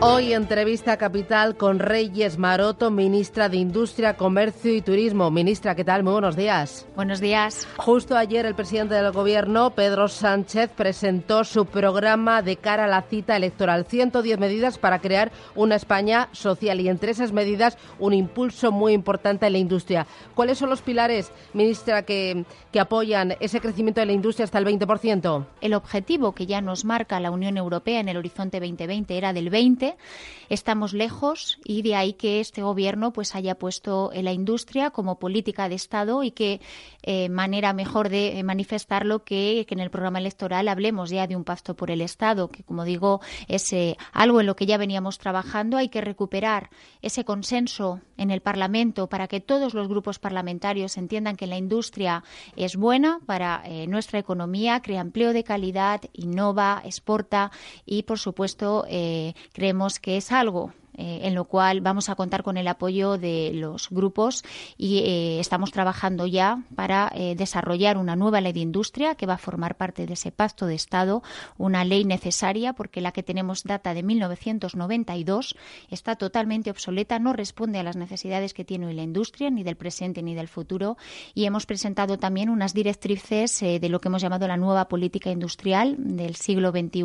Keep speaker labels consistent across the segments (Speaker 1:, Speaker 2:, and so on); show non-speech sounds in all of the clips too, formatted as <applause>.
Speaker 1: Hoy entrevista capital con Reyes Maroto, ministra de Industria, Comercio y Turismo. Ministra, ¿qué tal? Muy buenos días.
Speaker 2: Buenos días.
Speaker 1: Justo ayer el presidente del Gobierno, Pedro Sánchez, presentó su programa de cara a la cita electoral. 110 medidas para crear una España social y entre esas medidas un impulso muy importante en la industria. ¿Cuáles son los pilares, ministra, que, que apoyan ese crecimiento de la industria hasta el 20%?
Speaker 2: El objetivo que ya nos marca la Unión Europea en el horizonte 2020 era del 20 estamos lejos y de ahí que este gobierno pues haya puesto la industria como política de Estado y que eh, manera mejor de manifestarlo que, que, en el programa electoral hablemos ya de un pacto por el Estado, que como digo es eh, algo en lo que ya veníamos trabajando. Hay que recuperar ese consenso en el Parlamento para que todos los grupos parlamentarios entiendan que la industria es buena para eh, nuestra economía, crea empleo de calidad, innova, exporta y, por supuesto, creemos que es algo eh, en lo cual vamos a contar con el apoyo de los grupos y eh, estamos trabajando ya para eh, desarrollar una nueva ley de industria que va a formar parte de ese pacto de Estado, una ley necesaria porque la que tenemos data de 1992 está totalmente obsoleta, no responde a las necesidades que tiene hoy la industria, ni del presente ni del futuro, y hemos presentado también unas directrices de lo que hemos llamado la nueva política industrial del siglo XXI,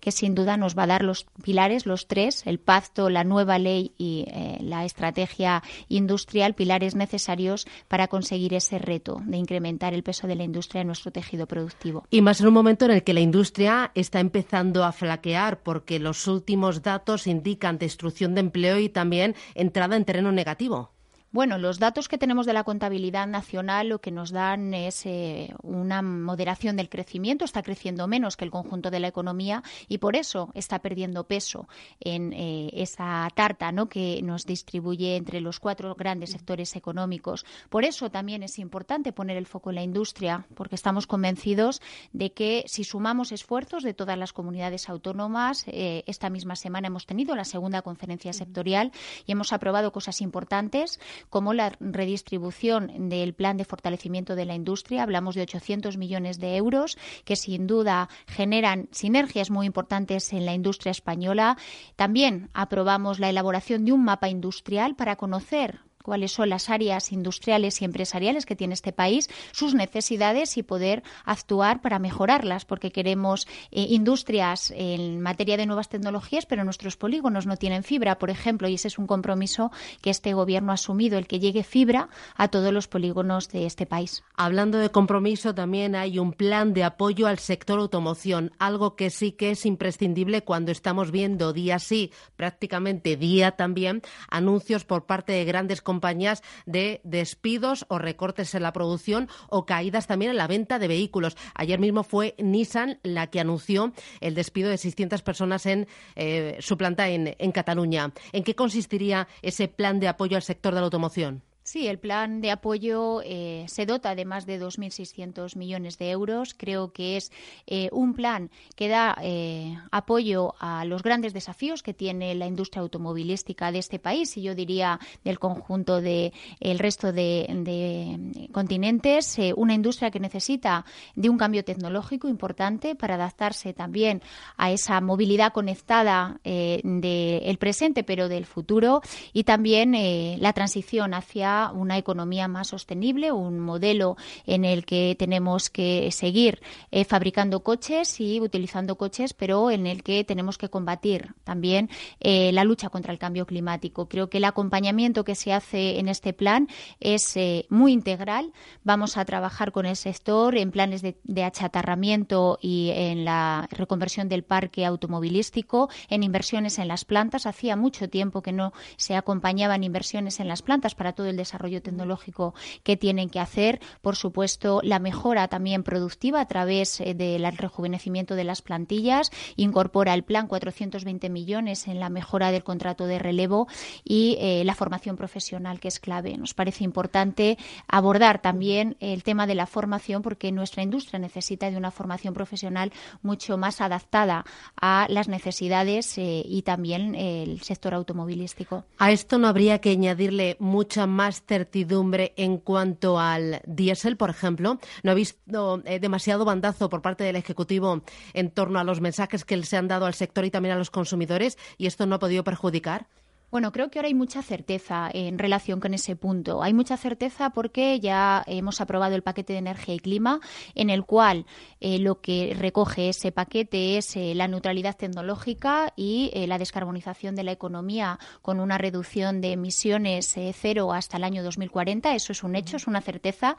Speaker 2: que sin duda nos va a dar los pilares, los tres, el pacto, la nueva ley y eh, la estrategia industrial pilares necesarios para conseguir ese reto de incrementar el peso de la industria en nuestro tejido productivo.
Speaker 1: Y más en un momento en el que la industria está empezando a flaquear porque los últimos datos indican destrucción de empleo y también entrada en terreno negativo.
Speaker 2: Bueno, los datos que tenemos de la contabilidad nacional lo que nos dan es eh, una moderación del crecimiento, está creciendo menos que el conjunto de la economía y por eso está perdiendo peso en eh, esa tarta ¿no? que nos distribuye entre los cuatro grandes sectores económicos. Por eso también es importante poner el foco en la industria, porque estamos convencidos de que si sumamos esfuerzos de todas las comunidades autónomas, eh, esta misma semana hemos tenido la segunda conferencia sectorial y hemos aprobado cosas importantes como la redistribución del plan de fortalecimiento de la industria. Hablamos de 800 millones de euros que sin duda generan sinergias muy importantes en la industria española. También aprobamos la elaboración de un mapa industrial para conocer cuáles son las áreas industriales y empresariales que tiene este país, sus necesidades y poder actuar para mejorarlas, porque queremos eh, industrias en materia de nuevas tecnologías, pero nuestros polígonos no tienen fibra, por ejemplo, y ese es un compromiso que este Gobierno ha asumido, el que llegue fibra a todos los polígonos de este país.
Speaker 1: Hablando de compromiso, también hay un plan de apoyo al sector automoción, algo que sí que es imprescindible cuando estamos viendo día sí, prácticamente día también, anuncios por parte de grandes compañías compañías de despidos o recortes en la producción o caídas también en la venta de vehículos. Ayer mismo fue Nissan la que anunció el despido de 600 personas en eh, su planta en, en Cataluña. ¿En qué consistiría ese plan de apoyo al sector de la automoción?
Speaker 2: Sí, el plan de apoyo eh, se dota de más de 2.600 millones de euros. Creo que es eh, un plan que da eh, apoyo a los grandes desafíos que tiene la industria automovilística de este país y yo diría del conjunto del resto de, de continentes. una industria que necesita de un cambio tecnológico importante para adaptarse también a esa movilidad conectada del presente, pero del futuro y también la transición hacia una economía más sostenible, un modelo en el que tenemos que seguir eh, fabricando coches y utilizando coches, pero en el que tenemos que combatir también eh, la lucha contra el cambio climático. Creo que el acompañamiento que se hace en este plan es eh, muy integral. Vamos a trabajar con el sector en planes de, de achatarramiento y en la reconversión del parque automovilístico, en inversiones en las plantas. Hacía mucho tiempo que no se acompañaban inversiones en las plantas para todo el desarrollo tecnológico que tienen que hacer. Por supuesto, la mejora también productiva a través eh, del rejuvenecimiento de las plantillas. Incorpora el plan 420 millones en la mejora del contrato de relevo y eh, la formación profesional, que es clave. Nos parece importante abordar también el tema de la formación porque nuestra industria necesita de una formación profesional mucho más adaptada a las necesidades eh, y también el sector automovilístico.
Speaker 1: A esto no habría que añadirle mucha más más certidumbre en cuanto al diésel, por ejemplo. No ha visto eh, demasiado bandazo por parte del Ejecutivo en torno a los mensajes que se han dado al sector y también a los consumidores y esto no ha podido perjudicar.
Speaker 2: Bueno, creo que ahora hay mucha certeza en relación con ese punto. Hay mucha certeza porque ya hemos aprobado el paquete de energía y clima, en el cual eh, lo que recoge ese paquete es eh, la neutralidad tecnológica y eh, la descarbonización de la economía con una reducción de emisiones cero hasta el año 2040. Eso es un hecho, es una certeza.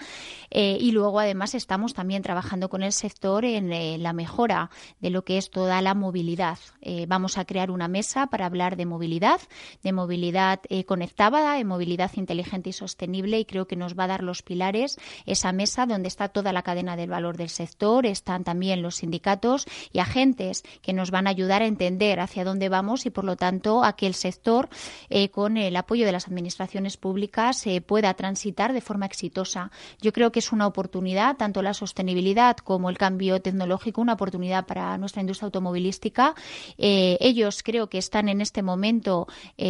Speaker 2: y luego, además, estamos también trabajando con el sector en la mejora de lo que es toda la movilidad. vamos a crear una mesa para hablar de movilidad de movilidad eh, conectada, de movilidad inteligente y sostenible y creo que nos va a dar los pilares esa mesa donde está toda la cadena del valor del sector, están también los sindicatos y agentes que nos van a ayudar a entender hacia dónde vamos y por lo tanto a que el sector eh, con el apoyo de las administraciones públicas eh, pueda transitar de forma exitosa. Yo creo que es una oportunidad, tanto la sostenibilidad como el cambio tecnológico, una oportunidad para nuestra industria automovilística. ellos creo que están en este momento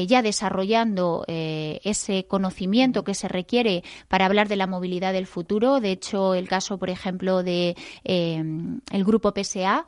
Speaker 2: ya desarrollando eh, ese conocimiento que se requiere para hablar de la movilidad del futuro. De hecho, el caso, por ejemplo, de eh, el grupo PSA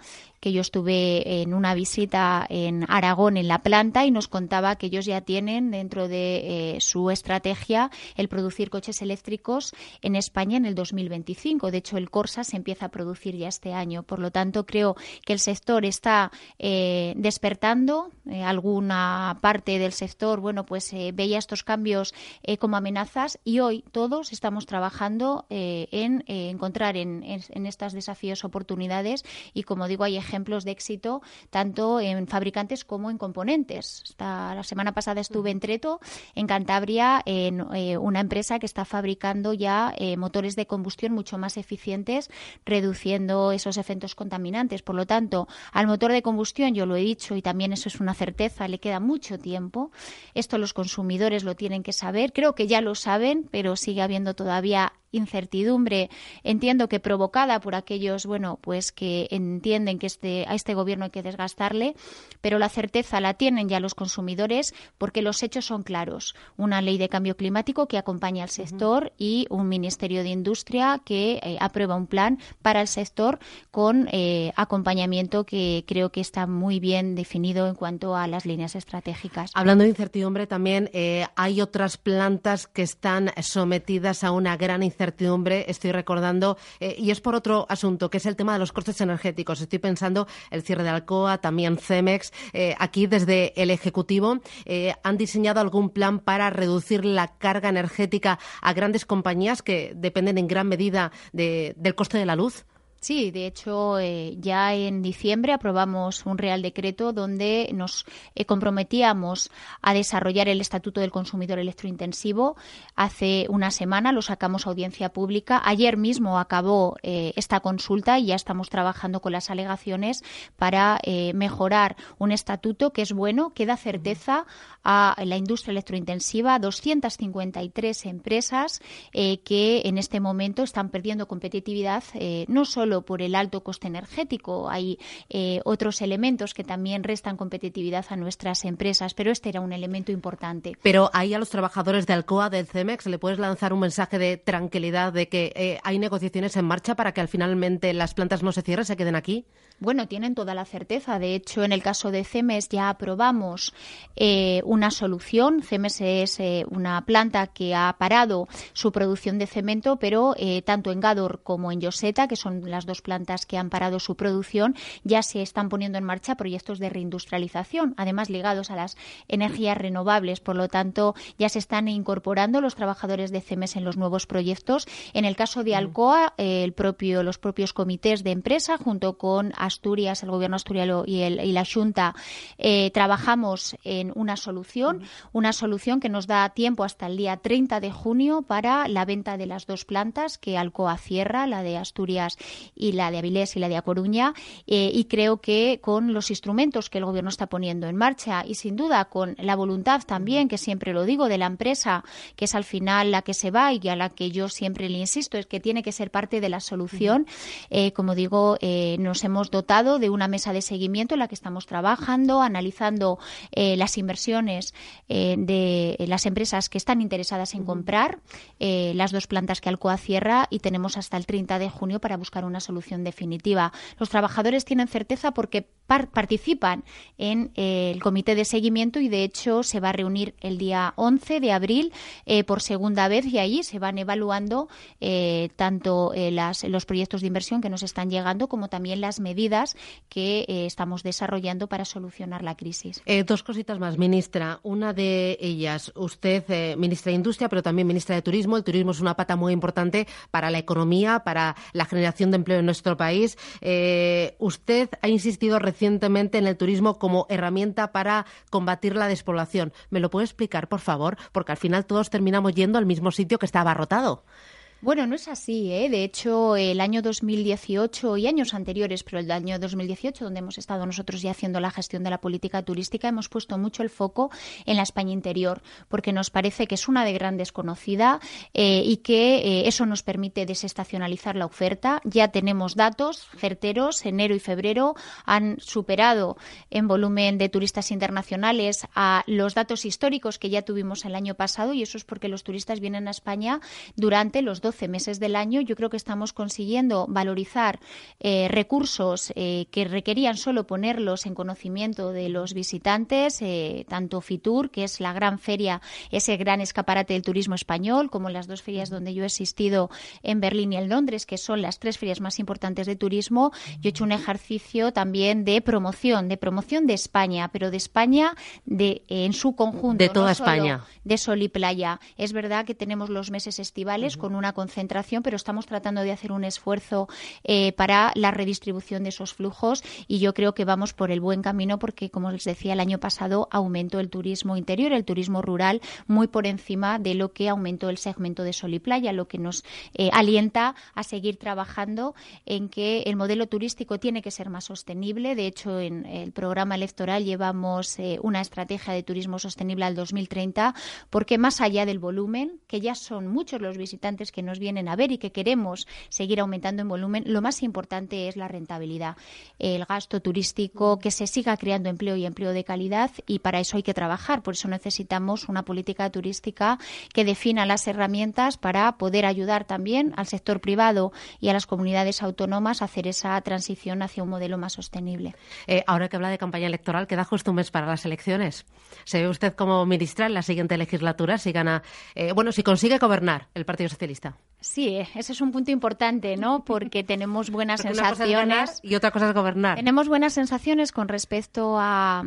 Speaker 2: yo estuve en una visita en Aragón, en la planta, y nos contaba que ellos ya tienen dentro de eh, su estrategia el producir coches eléctricos en España en el 2025. De hecho, el Corsa se empieza a producir ya este año. Por lo tanto, creo que el sector está eh, despertando. Eh, alguna parte del sector, bueno, pues veía estos cambios como amenazas y hoy todos estamos trabajando en encontrar en, en, estos desafíos oportunidades y, como digo, hay ejemplos ejemplos de éxito tanto en fabricantes como en componentes. la semana pasada estuve en Treto, en Cantabria, en eh, una empresa que está fabricando ya eh, motores de combustión mucho más eficientes, reduciendo esos efectos contaminantes. Por lo tanto, al motor de combustión, yo lo he dicho y también eso es una certeza, le queda mucho tiempo. Esto los consumidores lo tienen que saber. Creo que ya lo saben, pero sigue habiendo todavía incertidumbre, entiendo que provocada por aquellos, bueno, pues que entienden que este, a este gobierno hay que desgastarle, pero la certeza la tienen ya los consumidores porque los hechos son claros. Una ley de cambio climático que acompaña al sector y un Ministerio de Industria que eh, aprueba un plan para el sector con eh, acompañamiento que creo que está muy bien definido en cuanto a las líneas estratégicas.
Speaker 1: Hablando de incertidumbre, también eh, hay otras plantas que están sometidas a una gran incertidumbre incertidumbre, estoy recordando, eh, y es por otro asunto, que es el tema de los costes energéticos. Estoy pensando el cierre de Alcoa, también Cemex. Eh, aquí, desde el Ejecutivo, eh, han diseñado algún plan para reducir la carga energética a grandes compañías que dependen en gran medida del coste de la luz.
Speaker 2: Sí, de hecho, eh, ya en diciembre aprobamos un Real Decreto donde nos eh, comprometíamos a desarrollar el Estatuto del Consumidor Electrointensivo. Hace una semana lo sacamos a audiencia pública. Ayer mismo acabó eh, esta consulta y ya estamos trabajando con las alegaciones para mejorar un estatuto que es bueno, que da certeza a la industria electrointensiva, 253 empresas que en este momento están perdiendo competitividad, no solo por el alto coste energético, hay eh, otros elementos que también restan competitividad a nuestras empresas, pero este era un elemento importante.
Speaker 1: Pero ahí a los trabajadores de Alcoa, del CEMEX, le puedes lanzar un mensaje de tranquilidad de que eh, hay negociaciones en marcha para que al finalmente las plantas no se cierren, se queden aquí.
Speaker 2: Bueno, tienen toda la certeza. De hecho, en el caso de CEMES ya aprobamos eh, una solución. CEMES es una planta que ha parado su producción de cemento, pero tanto en Gador como en Yoseta, que son las dos plantas que han parado su producción, ya se están poniendo en marcha proyectos de reindustrialización, además ligados a las energías renovables. Por lo tanto, ya se están incorporando los trabajadores de CEMES en los nuevos proyectos. En el caso de Alcoa, el propio, los propios comités de empresa, junto con Asturias, el gobierno asturiano y, el, y la Junta, eh, trabajamos en una solución, una solución que nos da tiempo hasta el día 30 de junio para la venta de las dos plantas que Alcoa cierra, la de Asturias y la de Avilés y la de A Coruña, eh, y creo que con los instrumentos que el Gobierno está poniendo en marcha y sin duda con la voluntad también, que siempre lo digo, de la empresa, que es al final la que se va y a la que yo siempre le insisto, es que tiene que ser parte de la solución. Eh, como digo, eh, nos hemos dotado de una mesa de seguimiento en la que estamos trabajando, analizando las inversiones de las empresas que están interesadas en comprar las dos plantas que Alcoa cierra y tenemos hasta el 30 de junio para buscar una solución definitiva. Los trabajadores tienen certeza porque participan en eh, el comité de seguimiento y de hecho se va a reunir el día 11 de abril eh, por segunda vez y ahí se van evaluando eh, tanto las, los proyectos de inversión que nos están llegando como también las medidas que estamos desarrollando para solucionar la crisis.
Speaker 1: dos cositas más, ministra. Una de ellas, usted, ministra de Industria, pero también ministra de Turismo. El turismo es una pata muy importante para la economía, para la generación de en nuestro país. usted ha insistido recientemente en el turismo como herramienta para combatir la despoblación. ¿Me lo puede explicar, por favor? Porque al final todos terminamos yendo al mismo sitio que está abarrotado.
Speaker 2: Bueno, no es así. ¿eh? De hecho, el año 2018 y años anteriores, pero el año 2018, donde hemos estado nosotros ya haciendo la gestión de la política turística, hemos puesto mucho el foco en la España interior, porque nos parece que es una de gran desconocida eh, y que eh, eso nos permite desestacionalizar la oferta. Ya tenemos datos certeros. Enero y febrero han superado en volumen de turistas internacionales a los datos históricos que ya tuvimos el año pasado y eso es porque los turistas vienen a España durante los 12 meses del año, yo creo que estamos consiguiendo valorizar eh, recursos eh, que requerían solo ponerlos en conocimiento de los visitantes, eh, tanto Fitur, que es la gran feria, ese gran escaparate del turismo español, como las dos ferias donde yo he asistido en Berlín y en Londres, que son las tres ferias más importantes de turismo. Yo he hecho un ejercicio también de promoción, de promoción de España, pero de España de, en su conjunto.
Speaker 1: De toda España.
Speaker 2: De sol y playa. Es verdad que tenemos los meses estivales con una concentración, pero estamos tratando de hacer un esfuerzo eh, para la redistribución de esos flujos y yo creo que vamos por el buen camino porque, como les decía, el año pasado aumentó el turismo interior, el turismo rural, muy por encima de lo que aumentó el segmento de sol y playa, lo que nos eh, alienta a seguir trabajando en que el modelo turístico tiene que ser más sostenible. De hecho, en el programa electoral llevamos eh, una estrategia de turismo sostenible al 2030 porque más allá del volumen, que ya son muchos los visitantes que nos vienen a ver y que queremos seguir aumentando en volumen, lo más importante es la rentabilidad, el gasto turístico, que se siga creando empleo y empleo de calidad y para eso hay que trabajar. Por eso necesitamos una política turística que defina las herramientas para poder ayudar también al sector privado y a las comunidades autónomas a hacer esa transición hacia un modelo más sostenible.
Speaker 1: Eh, ahora que habla de campaña electoral, queda justo un mes para las elecciones. ¿Se ve usted como ministra en la siguiente legislatura si gana, eh, bueno, si consigue gobernar el Partido Socialista?
Speaker 2: Sí, ese es un punto importante, ¿no? Porque <laughs> tenemos buenas sensaciones.
Speaker 1: y otra cosa es gobernar.
Speaker 2: Tenemos buenas sensaciones con respecto a,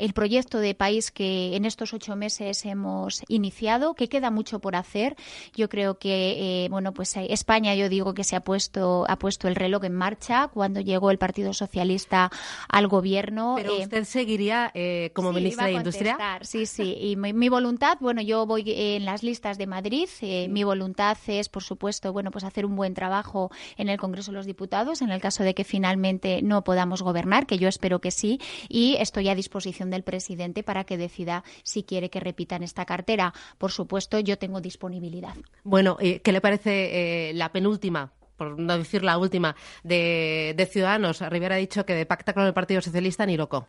Speaker 2: el proyecto de país que en estos ocho meses hemos iniciado, que queda mucho por hacer. Yo creo que, eh, bueno, pues eh, España, yo digo que se ha puesto, ha puesto el reloj en marcha cuando llegó el Partido Socialista al gobierno.
Speaker 1: Pero eh, usted seguiría como ministra de Industria.
Speaker 2: Sí, sí. Y mi, mi, voluntad, bueno, yo voy en las listas de Madrid. Mi voluntad es, por supuesto, bueno, pues hacer un buen trabajo en el Congreso de los Diputados, en el caso de que finalmente no podamos gobernar, que yo espero que sí, y estoy a disposición del presidente para que decida si quiere que repitan esta cartera. Por supuesto, yo tengo disponibilidad.
Speaker 1: Bueno, ¿qué le parece eh, la penúltima por no decir la última, de, de Ciudadanos. Rivera ha dicho que de pacta con el Partido Socialista ni loco.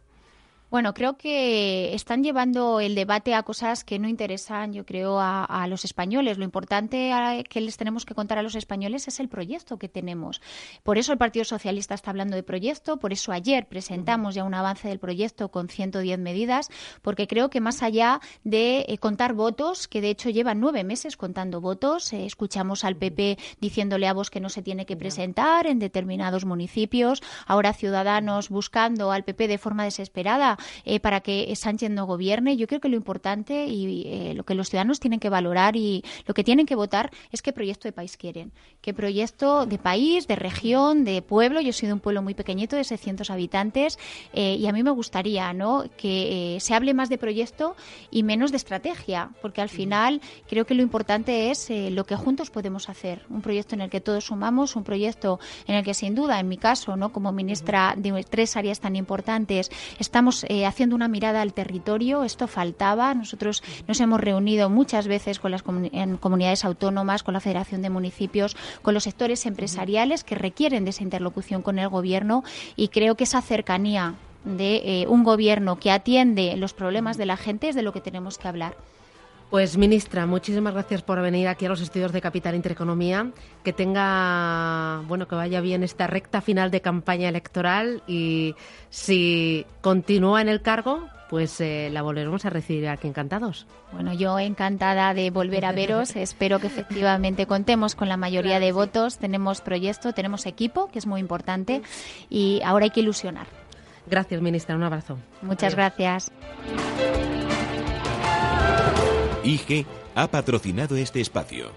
Speaker 2: Bueno, creo que están llevando el debate a cosas que no interesan, yo creo, a, los españoles. Lo importante que les tenemos que contar a los españoles es el proyecto que tenemos. Por eso el Partido Socialista está hablando de proyecto, por eso ayer presentamos ya un avance del proyecto con 110 medidas, porque creo que más allá de eh, contar votos, que de hecho llevan nueve meses contando votos, eh, escuchamos al PP diciéndole a vos que no se tiene que presentar en determinados municipios, ahora Ciudadanos buscando al PP de forma desesperada eh, para que Sánchez no gobierne. Yo creo que lo importante y eh, lo que los ciudadanos tienen que valorar y lo que tienen que votar es qué proyecto de país quieren. Qué proyecto de país, de región, de pueblo. Yo soy de un pueblo muy pequeñito, de 600 habitantes, eh, y a mí me gustaría ¿no? que se hable más de proyecto y menos de estrategia, porque al final creo que lo importante es lo que juntos podemos hacer. Un proyecto en el que todos sumamos, un proyecto en el que sin duda, en mi caso, ¿no? como ministra de tres áreas tan importantes, estamos eh, haciendo una mirada al territorio. Esto faltaba. Nosotros nos hemos reunido muchas veces con las comunidades autónomas, con la Federación de Municipios, con los sectores empresariales que requieren de esa interlocución con el Gobierno y creo que esa cercanía de eh, un Gobierno que atiende los problemas de la gente es de lo que tenemos que hablar.
Speaker 1: Pues ministra, muchísimas gracias por venir aquí a los estudios de Capital Intereconomía. Que tenga, bueno, que vaya bien esta recta final de campaña electoral y si continúa en el cargo, pues eh, la volveremos a recibir aquí encantados.
Speaker 2: Bueno, yo encantada de volver a veros. <laughs> Espero que efectivamente contemos con la mayoría de votos. Tenemos proyecto, tenemos equipo, que es muy importante, y ahora hay que ilusionar.
Speaker 1: Gracias, ministra. Un abrazo.
Speaker 2: Muchas gracias.
Speaker 3: IG ha patrocinado este espacio.